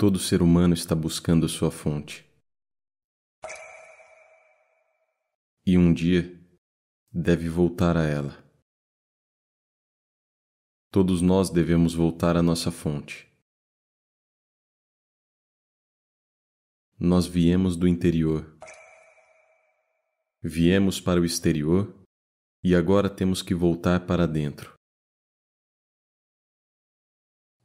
Todo ser humano está buscando sua fonte. E um dia deve voltar a ela. Todos nós devemos voltar à nossa fonte. Nós viemos do interior. Viemos para o exterior e agora temos que voltar para dentro.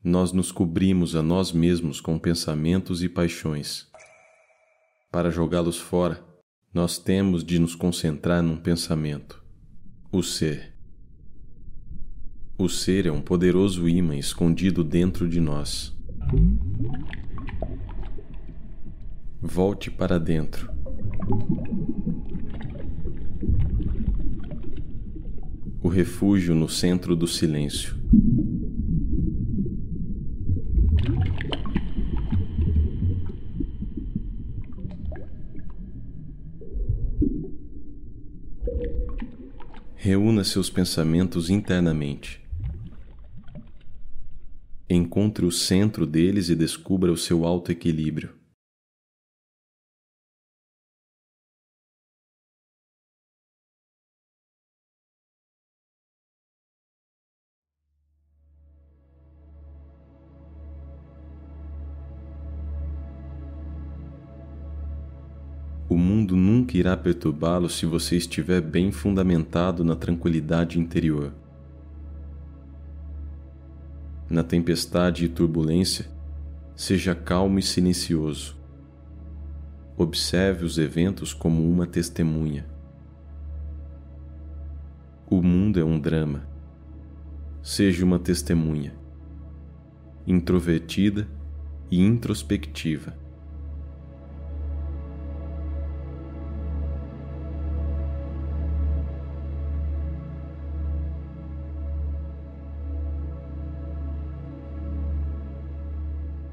Nós nos cobrimos a nós mesmos com pensamentos e paixões. Para jogá-los fora, nós temos de nos concentrar num pensamento: o ser. O ser é um poderoso imã escondido dentro de nós. Volte para dentro. O refúgio no centro do silêncio. Reúna seus pensamentos internamente. Encontre o centro deles e descubra o seu alto equilíbrio. O mundo nunca irá perturbá-lo se você estiver bem fundamentado na tranquilidade interior na tempestade e turbulência, seja calmo e silencioso. Observe os eventos como uma testemunha. O mundo é um drama. Seja uma testemunha, introvertida e introspectiva.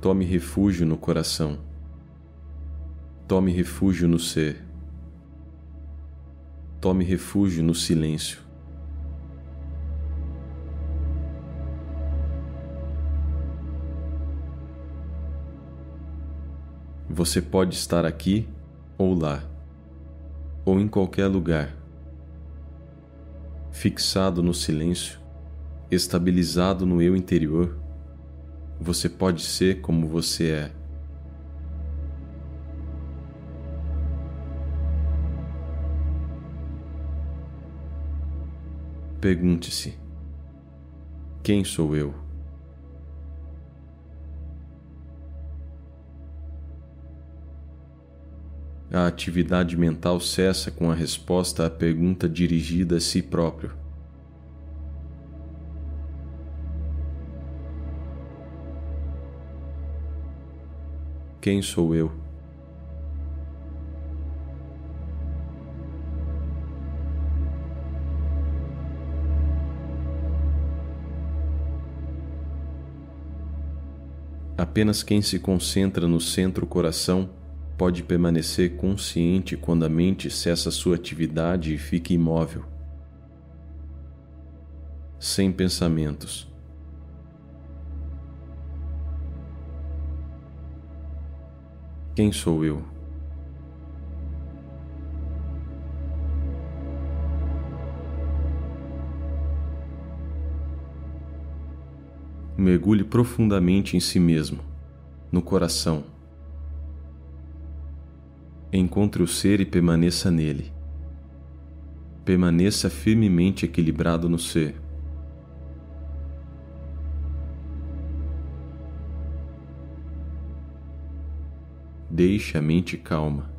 Tome refúgio no coração. Tome refúgio no ser. Tome refúgio no silêncio. Você pode estar aqui ou lá, ou em qualquer lugar, fixado no silêncio, estabilizado no eu interior você pode ser como você é. Pergunte-se: quem sou eu? A atividade mental cessa com a resposta à pergunta dirigida a si próprio. Quem sou eu? Apenas quem se concentra no centro-coração pode permanecer consciente quando a mente cessa sua atividade e fica imóvel, sem pensamentos Quem sou eu? Mergulhe profundamente em si mesmo, no coração. Encontre o ser e permaneça nele. Permaneça firmemente equilibrado no ser. Deixe a mente calma.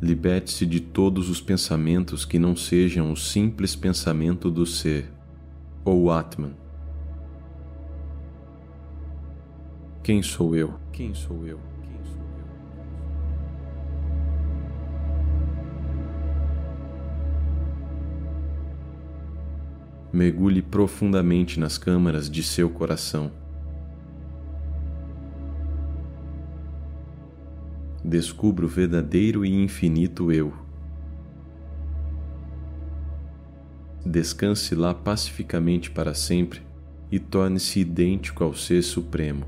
Liberte-se de todos os pensamentos que não sejam o simples pensamento do ser, ou Atman. Quem sou eu? Quem sou eu? Mergulhe profundamente nas câmaras de seu coração. descubro o verdadeiro e infinito eu. Descanse lá pacificamente para sempre e torne-se idêntico ao Ser Supremo.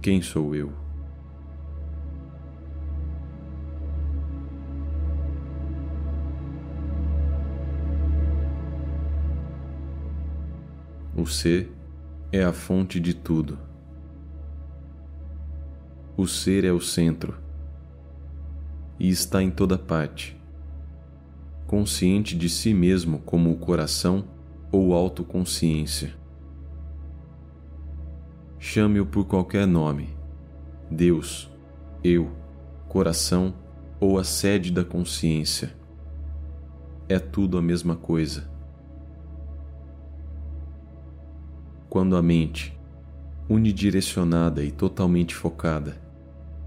Quem sou eu? O ser é a fonte de tudo. O ser é o centro e está em toda parte, consciente de si mesmo como o coração ou autoconsciência. Chame-o por qualquer nome: Deus, eu, coração ou a sede da consciência. É tudo a mesma coisa. Quando a mente, unidirecionada e totalmente focada,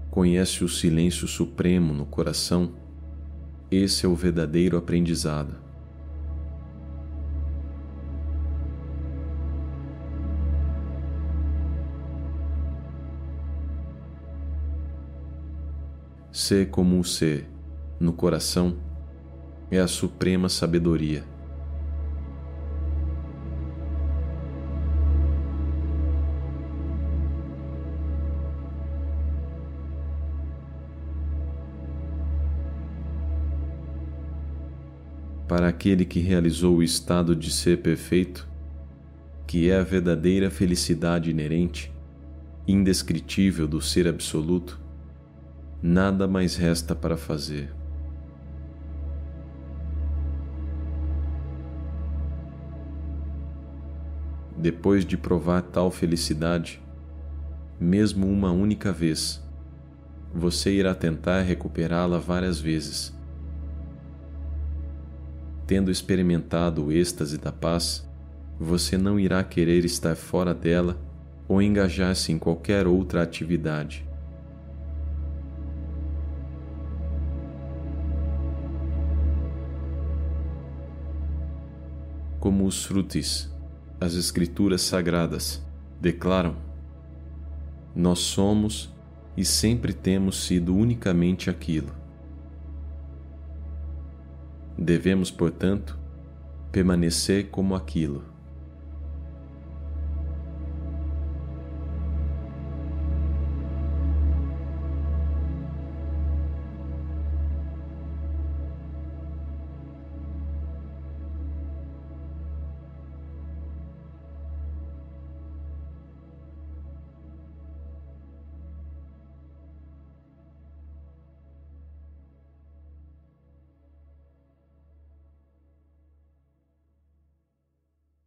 conhece o silêncio supremo no coração, esse é o verdadeiro aprendizado. Ser como um ser, no coração, é a suprema sabedoria. Para aquele que realizou o estado de ser perfeito, que é a verdadeira felicidade inerente, indescritível do ser absoluto, nada mais resta para fazer. Depois de provar tal felicidade, mesmo uma única vez, você irá tentar recuperá-la várias vezes Tendo experimentado o êxtase da paz, você não irá querer estar fora dela ou engajar-se em qualquer outra atividade. Como os frutis, as Escrituras Sagradas declaram: Nós somos e sempre temos sido unicamente aquilo Devemos, portanto, permanecer como aquilo.